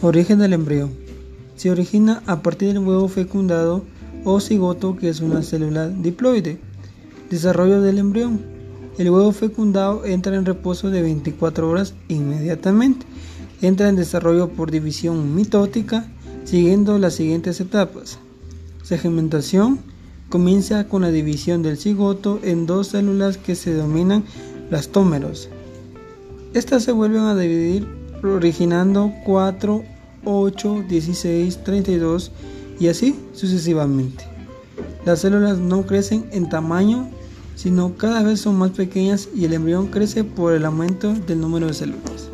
Origen del embrión. Se origina a partir del huevo fecundado o cigoto, que es una célula diploide. Desarrollo del embrión. El huevo fecundado entra en reposo de 24 horas inmediatamente. Entra en desarrollo por división mitótica, siguiendo las siguientes etapas. Segmentación. Comienza con la división del cigoto en dos células que se denominan blastómeros. Estas se vuelven a dividir originando 4, 8, 16, 32 y así sucesivamente. Las células no crecen en tamaño, sino cada vez son más pequeñas y el embrión crece por el aumento del número de células.